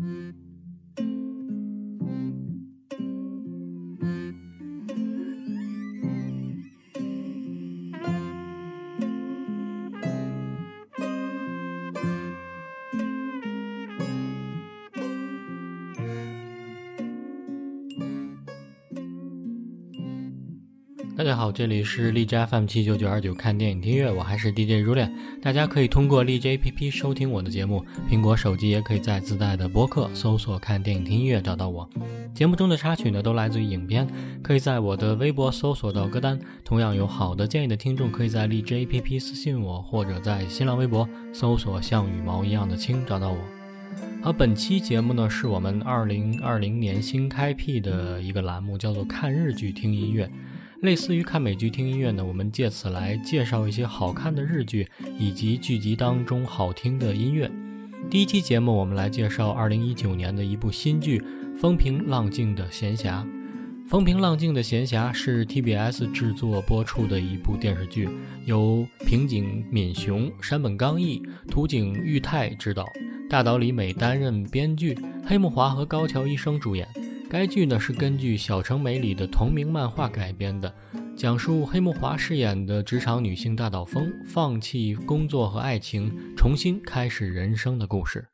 大这里是荔枝 FM 七九九二九看电影听乐，我还是 DJ 如恋。大家可以通过荔枝 APP 收听我的节目，苹果手机也可以在自带的播客搜索“看电影听音乐”找到我。节目中的插曲呢，都来自于影片，可以在我的微博搜索到歌单。同样有好的建议的听众，可以在荔枝 APP 私信我，或者在新浪微博搜索“像羽毛一样的青”找到我。好，本期节目呢，是我们二零二零年新开辟的一个栏目，叫做“看日剧听音乐”。类似于看美剧听音乐呢，我们借此来介绍一些好看的日剧以及剧集当中好听的音乐。第一期节目，我们来介绍二零一九年的一部新剧《风平浪静的闲暇》。《风平浪静的闲暇》是 TBS 制作播出的一部电视剧，由平井敏雄、山本刚毅、土井裕太执导，大岛里美担任编剧，黑木华和高桥医生主演。该剧呢是根据小城美里的同名漫画改编的，讲述黑木华饰演的职场女性大岛枫放弃工作和爱情，重新开始人生的故事。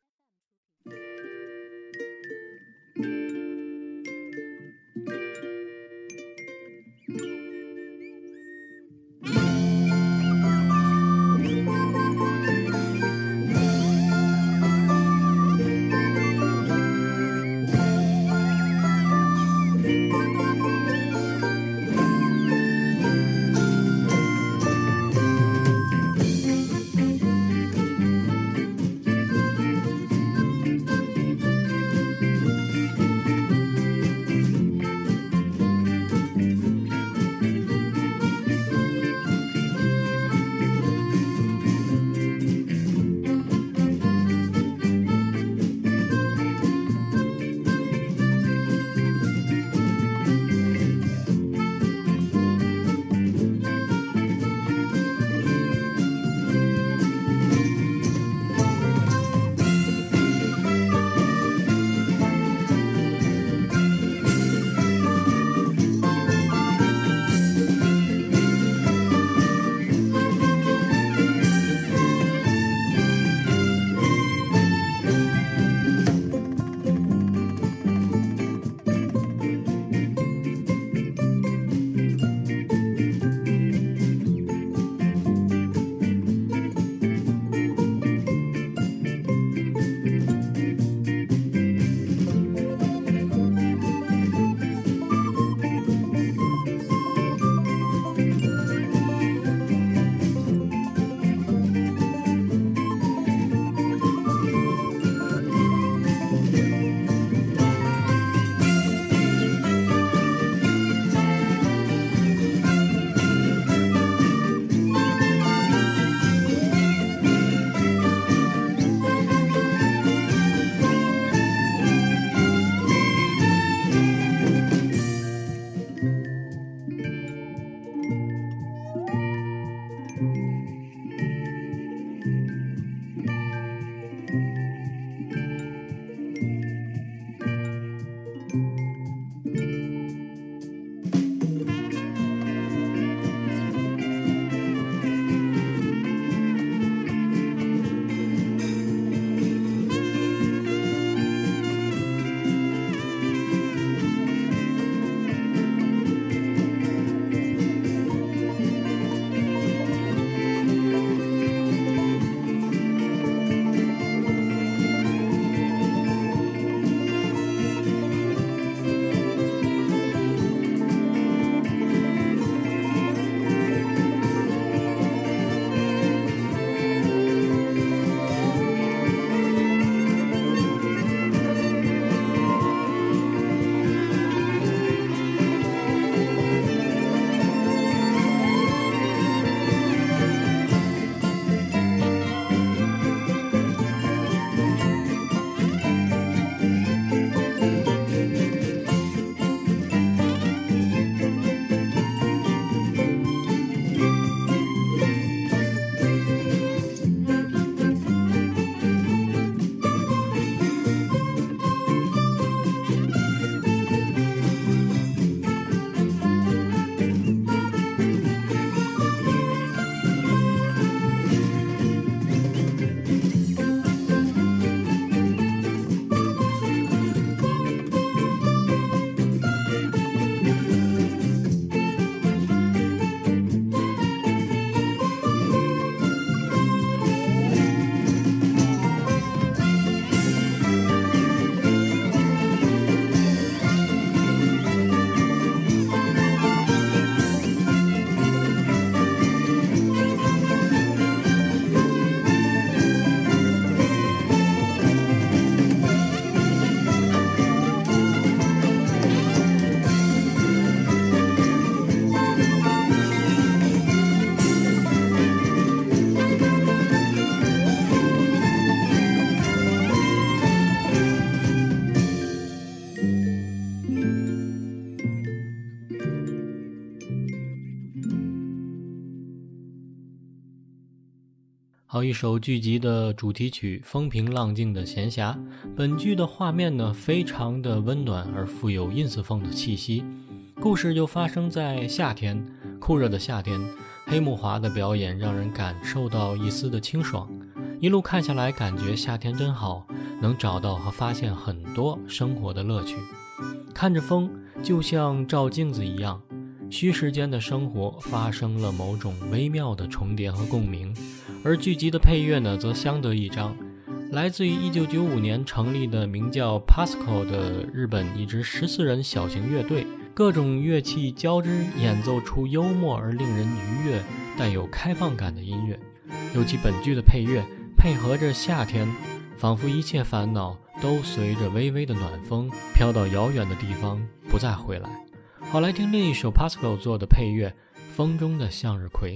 好一首剧集的主题曲《风平浪静的闲暇》。本剧的画面呢，非常的温暖而富有 ins 风的气息。故事就发生在夏天，酷热的夏天。黑木华的表演让人感受到一丝的清爽。一路看下来，感觉夏天真好，能找到和发现很多生活的乐趣。看着风，就像照镜子一样。虚实间的生活发生了某种微妙的重叠和共鸣，而剧集的配乐呢，则相得益彰。来自于1995年成立的名叫 Pasco 的日本一支十四人小型乐队，各种乐器交织演奏出幽默而令人愉悦、带有开放感的音乐。尤其本剧的配乐配合着夏天，仿佛一切烦恼都随着微微的暖风飘到遥远的地方，不再回来。好，来听另一首 Pasco 做的配乐，《风中的向日葵》。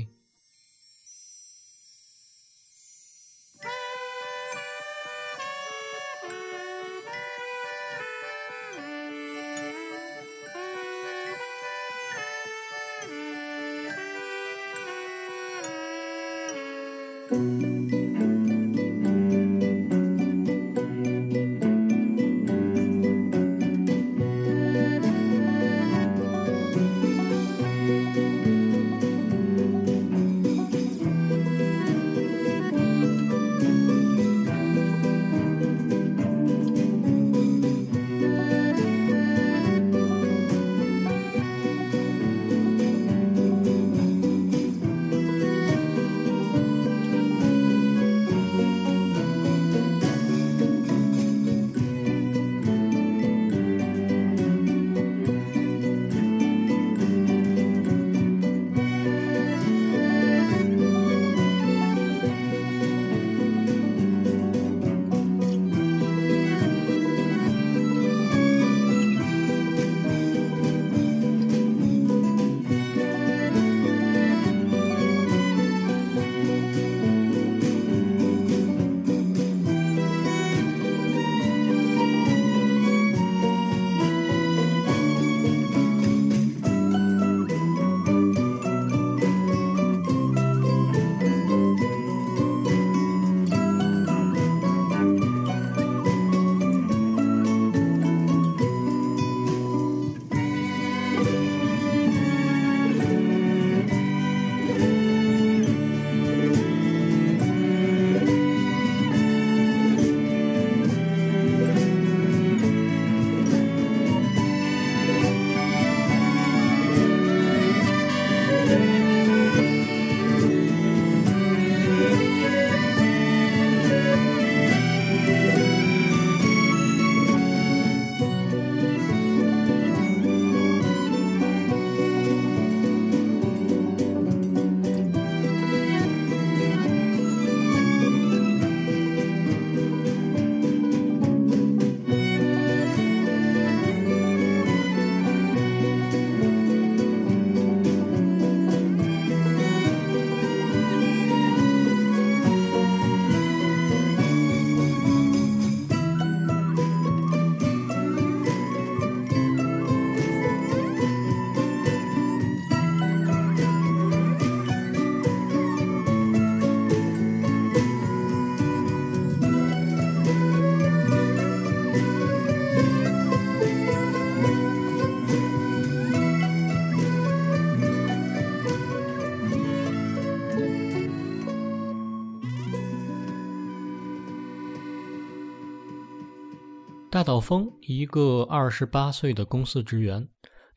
大岛风，一个二十八岁的公司职员，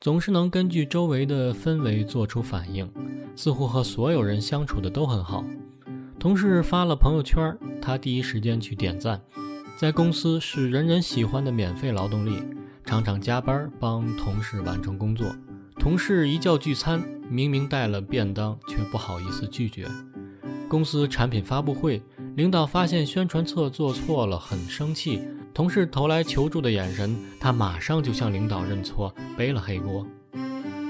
总是能根据周围的氛围做出反应，似乎和所有人相处的都很好。同事发了朋友圈，他第一时间去点赞。在公司是人人喜欢的免费劳动力，常常加班帮同事完成工作。同事一叫聚餐，明明带了便当，却不好意思拒绝。公司产品发布会，领导发现宣传册做错了，很生气。同事投来求助的眼神，他马上就向领导认错，背了黑锅。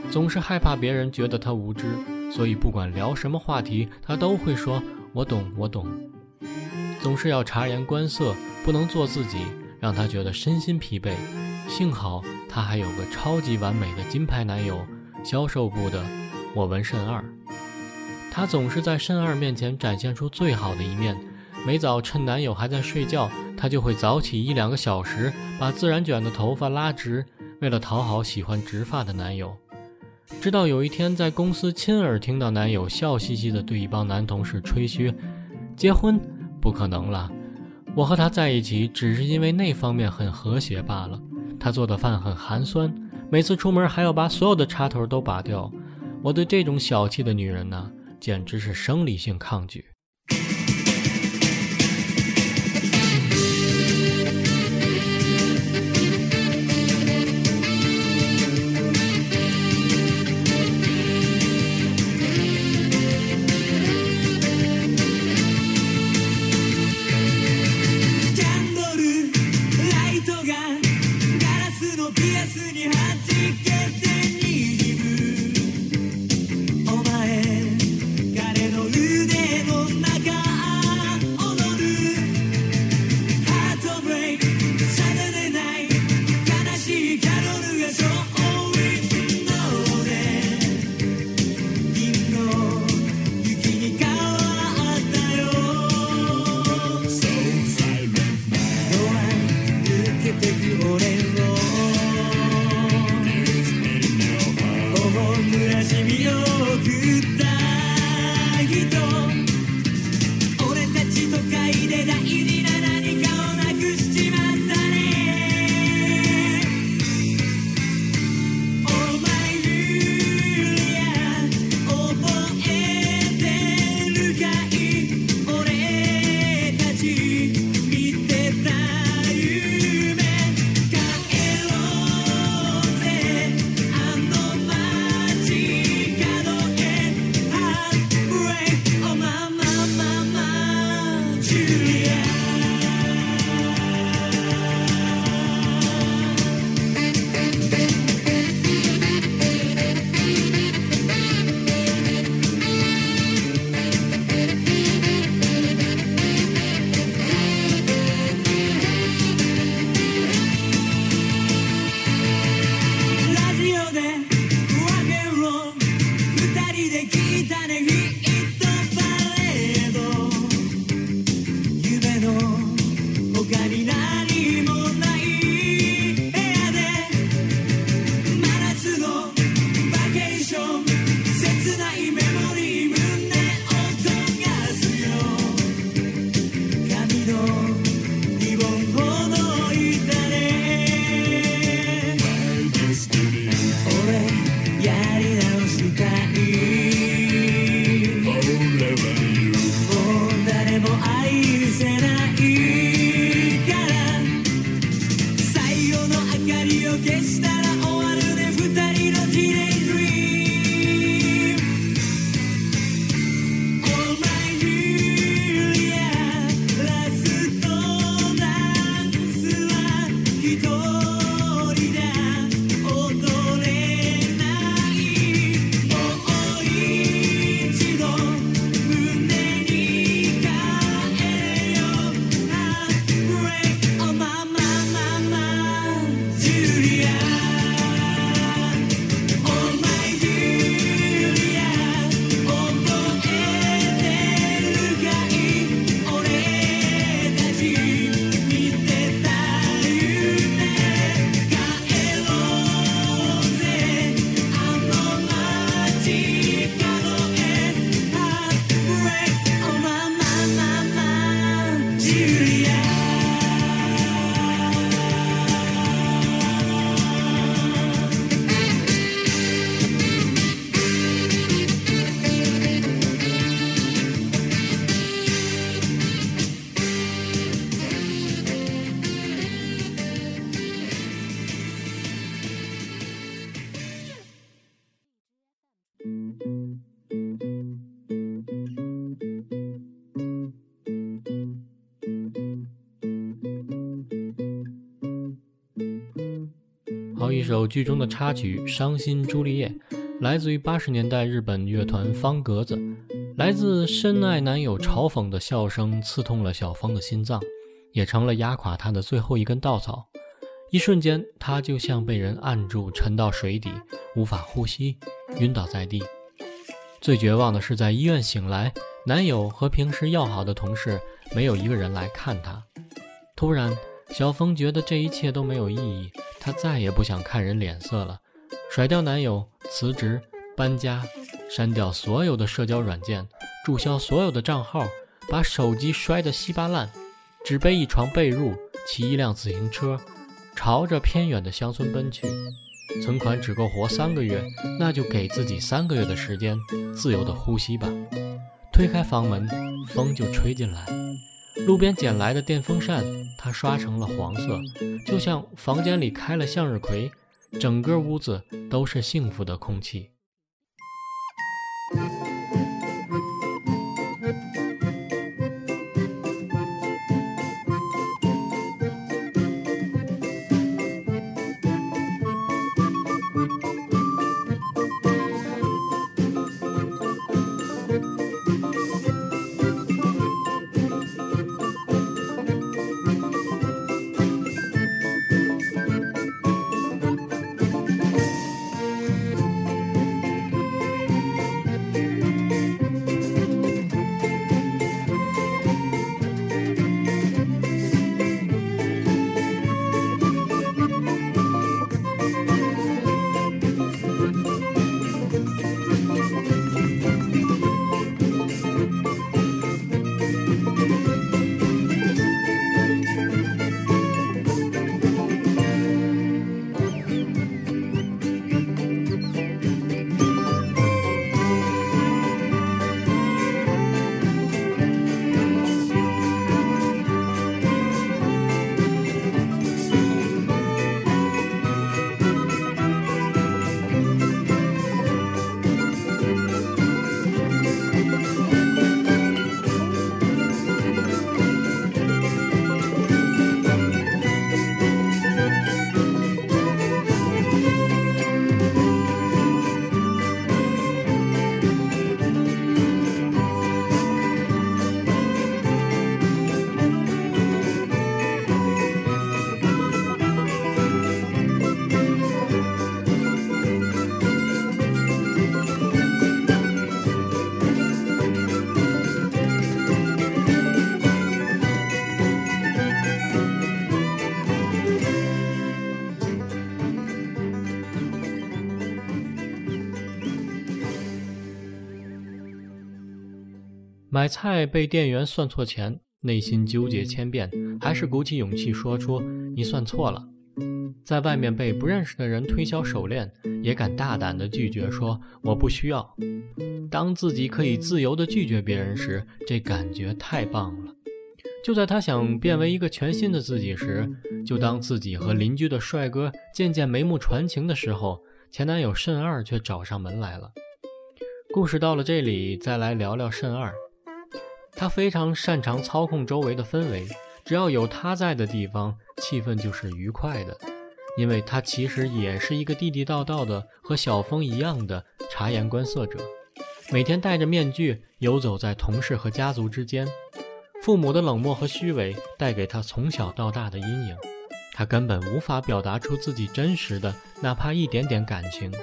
总是害怕别人觉得他无知，所以不管聊什么话题，他都会说“我懂，我懂”。总是要察言观色，不能做自己，让他觉得身心疲惫。幸好他还有个超级完美的金牌男友，销售部的我文甚二。她总是在申二面前展现出最好的一面。每早趁男友还在睡觉，她就会早起一两个小时，把自然卷的头发拉直，为了讨好喜欢直发的男友。直到有一天，在公司亲耳听到男友笑嘻嘻地对一帮男同事吹嘘：“结婚不可能了，我和他在一起只是因为那方面很和谐罢了。他做的饭很寒酸，每次出门还要把所有的插头都拔掉。我对这种小气的女人呢，简直是生理性抗拒。”首剧中的插曲《伤心朱丽叶》，来自于八十年代日本乐团方格子。来自深爱男友嘲讽的笑声，刺痛了小芳的心脏，也成了压垮她的最后一根稻草。一瞬间，她就像被人按住，沉到水底，无法呼吸，晕倒在地。最绝望的是在医院醒来，男友和平时要好的同事没有一个人来看她。突然，小峰觉得这一切都没有意义，她再也不想看人脸色了，甩掉男友，辞职，搬家，删掉所有的社交软件，注销所有的账号，把手机摔得稀巴烂，只背一床被褥，骑一辆自行车，朝着偏远的乡村奔去。存款只够活三个月，那就给自己三个月的时间，自由的呼吸吧。推开房门，风就吹进来。路边捡来的电风扇，它刷成了黄色，就像房间里开了向日葵，整个屋子都是幸福的空气。买菜被店员算错钱，内心纠结千遍，还是鼓起勇气说出“你算错了”。在外面被不认识的人推销手链，也敢大胆地拒绝说“我不需要”。当自己可以自由地拒绝别人时，这感觉太棒了。就在他想变为一个全新的自己时，就当自己和邻居的帅哥渐渐眉目传情的时候，前男友慎二却找上门来了。故事到了这里，再来聊聊慎二。他非常擅长操控周围的氛围，只要有他在的地方，气氛就是愉快的。因为他其实也是一个地地道道的和小峰一样的察言观色者，每天戴着面具游走在同事和家族之间，父母的冷漠和虚伪带给他从小到大的阴影，他根本无法表达出自己真实的哪怕一点点感情，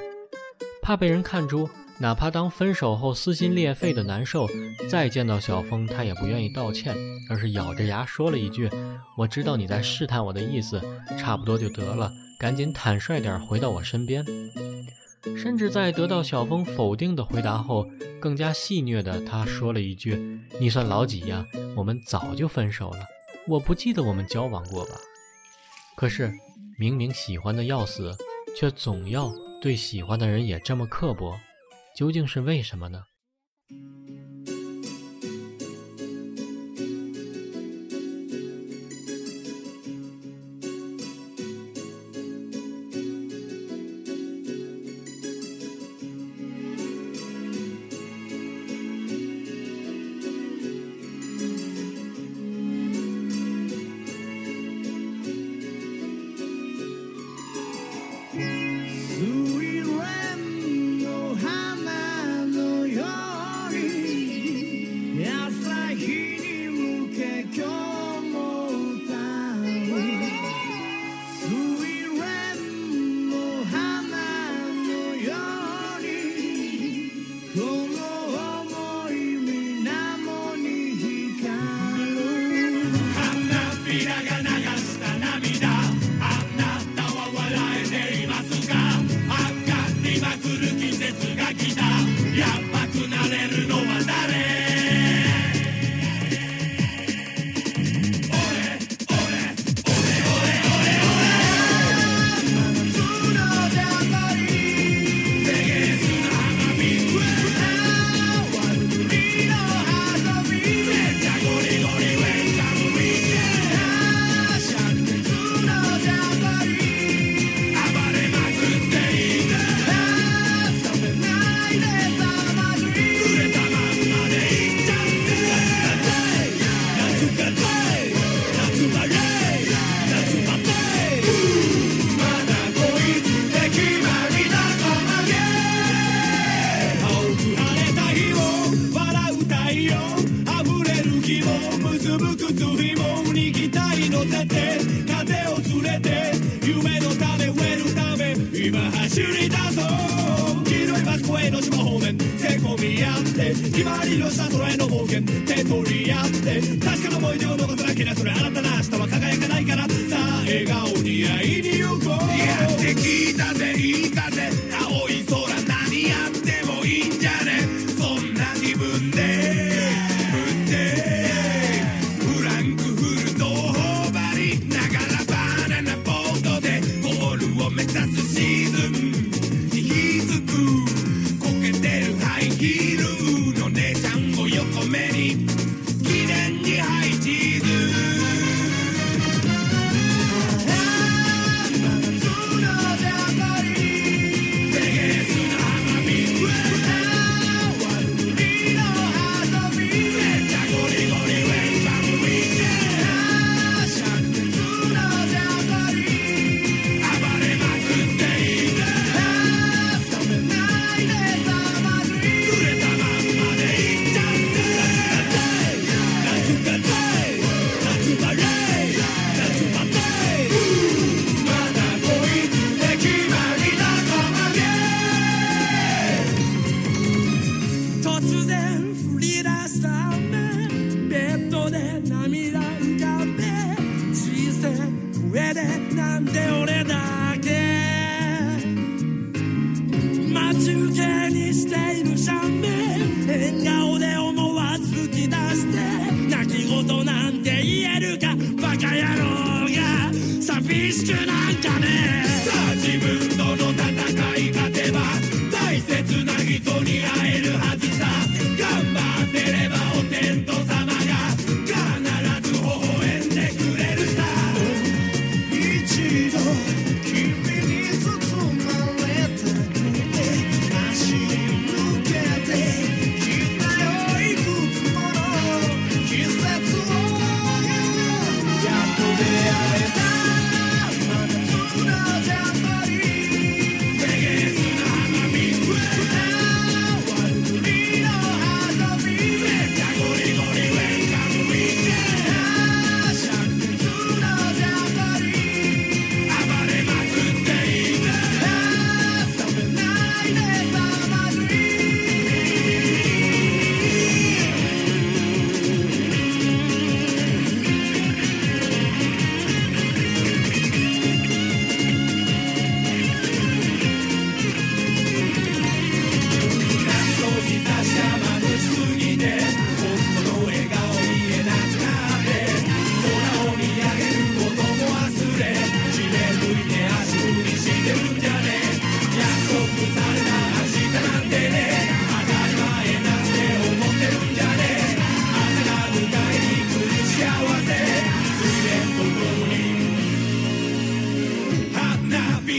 怕被人看出。哪怕当分手后撕心裂肺的难受，再见到小峰，他也不愿意道歉，而是咬着牙说了一句：“我知道你在试探我的意思，差不多就得了，赶紧坦率点回到我身边。”甚至在得到小峰否定的回答后，更加戏谑的他说了一句：“你算老几呀？我们早就分手了，我不记得我们交往过吧？”可是明明喜欢的要死，却总要对喜欢的人也这么刻薄。究竟是为什么呢？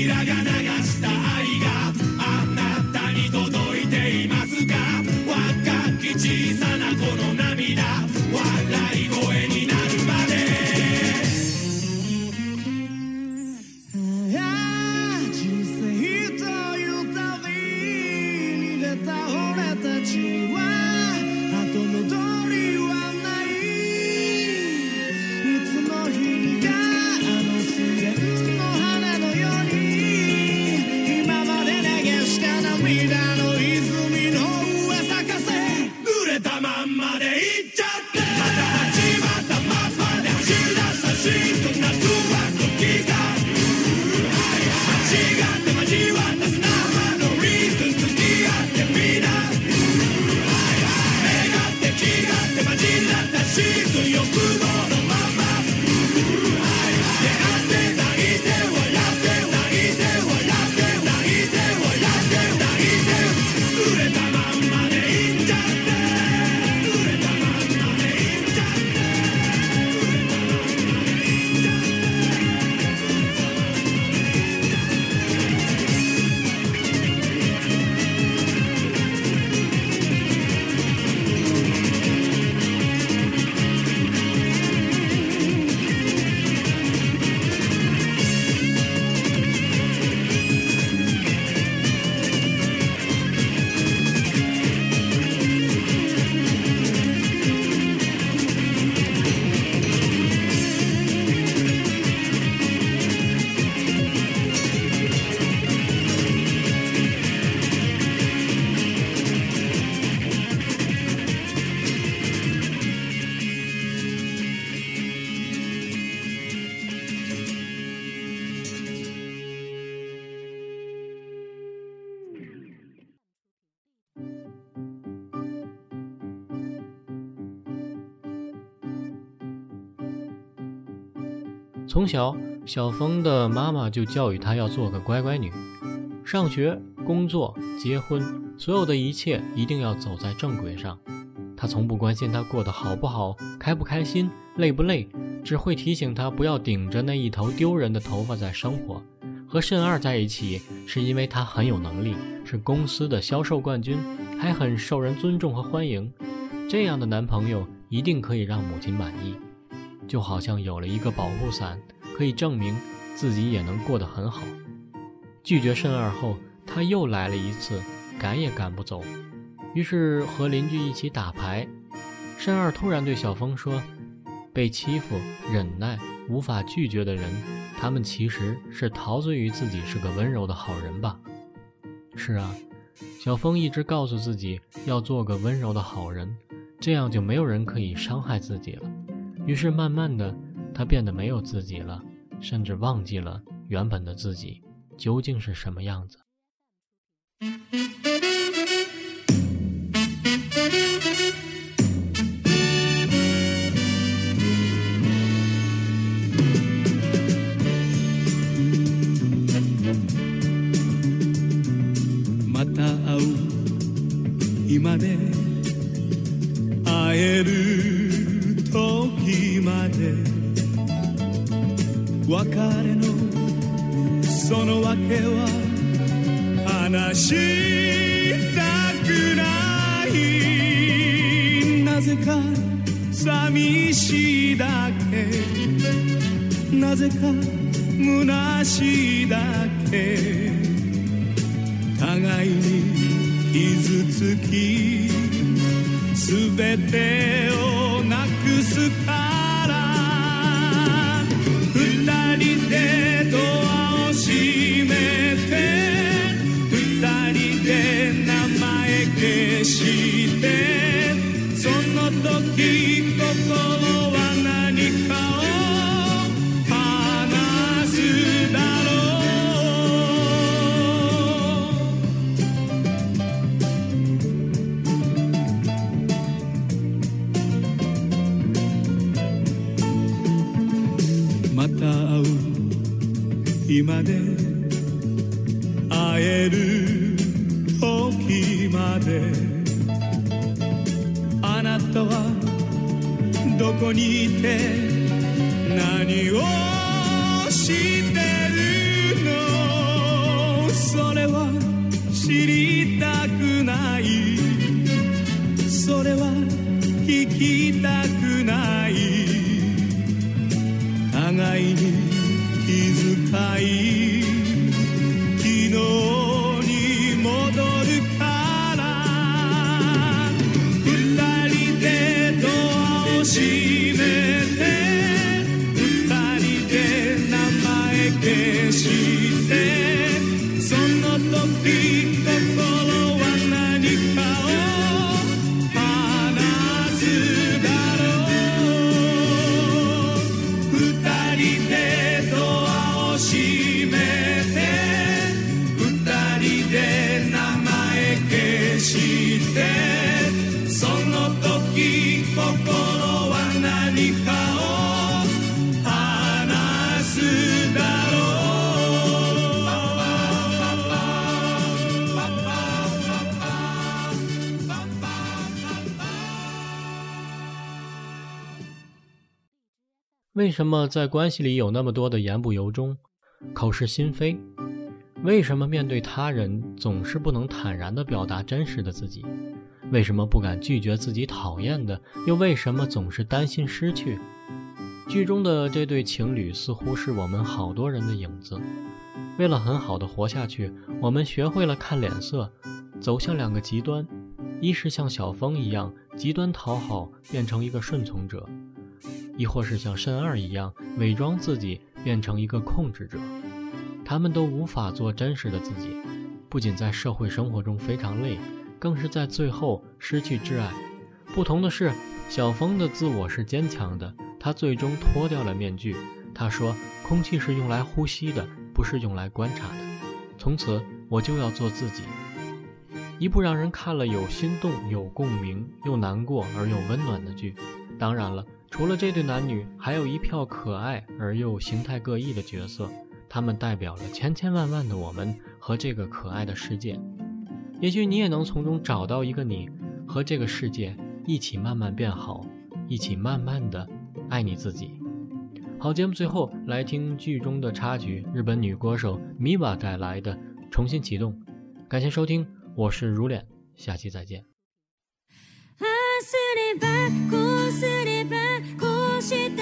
Mira, 从小，小峰的妈妈就教育他要做个乖乖女，上学、工作、结婚，所有的一切一定要走在正轨上。他从不关心他过得好不好、开不开心、累不累，只会提醒他不要顶着那一头丢人的头发在生活。和慎二在一起，是因为他很有能力，是公司的销售冠军，还很受人尊重和欢迎。这样的男朋友一定可以让母亲满意，就好像有了一个保护伞，可以证明自己也能过得很好。拒绝慎二后，他又来了一次，赶也赶不走，于是和邻居一起打牌。慎二突然对小峰说：“被欺负、忍耐、无法拒绝的人。”他们其实是陶醉于自己是个温柔的好人吧？是啊，小峰一直告诉自己要做个温柔的好人，这样就没有人可以伤害自己了。于是慢慢的，他变得没有自己了，甚至忘记了原本的自己究竟是什么样子。まで今で会える時まであなたはどこにいて何を为什么在关系里有那么多的言不由衷、口是心非？为什么面对他人总是不能坦然地表达真实的自己？为什么不敢拒绝自己讨厌的？又为什么总是担心失去？剧中的这对情侣似乎是我们好多人的影子。为了很好的活下去，我们学会了看脸色，走向两个极端：一是像小峰一样极端讨好，变成一个顺从者。亦或是像慎二一样伪装自己，变成一个控制者，他们都无法做真实的自己，不仅在社会生活中非常累，更是在最后失去挚爱。不同的是，小峰的自我是坚强的，他最终脱掉了面具。他说：“空气是用来呼吸的，不是用来观察的。从此，我就要做自己。”一部让人看了有心动、有共鸣、又难过而又温暖的剧。当然了。除了这对男女，还有一票可爱而又形态各异的角色，他们代表了千千万万的我们和这个可爱的世界。也许你也能从中找到一个你，和这个世界一起慢慢变好，一起慢慢的爱你自己。好，节目最后来听剧中的插曲，日本女歌手 Miva 带来的《重新启动》。感谢收听，我是如脸，下期再见。appreciate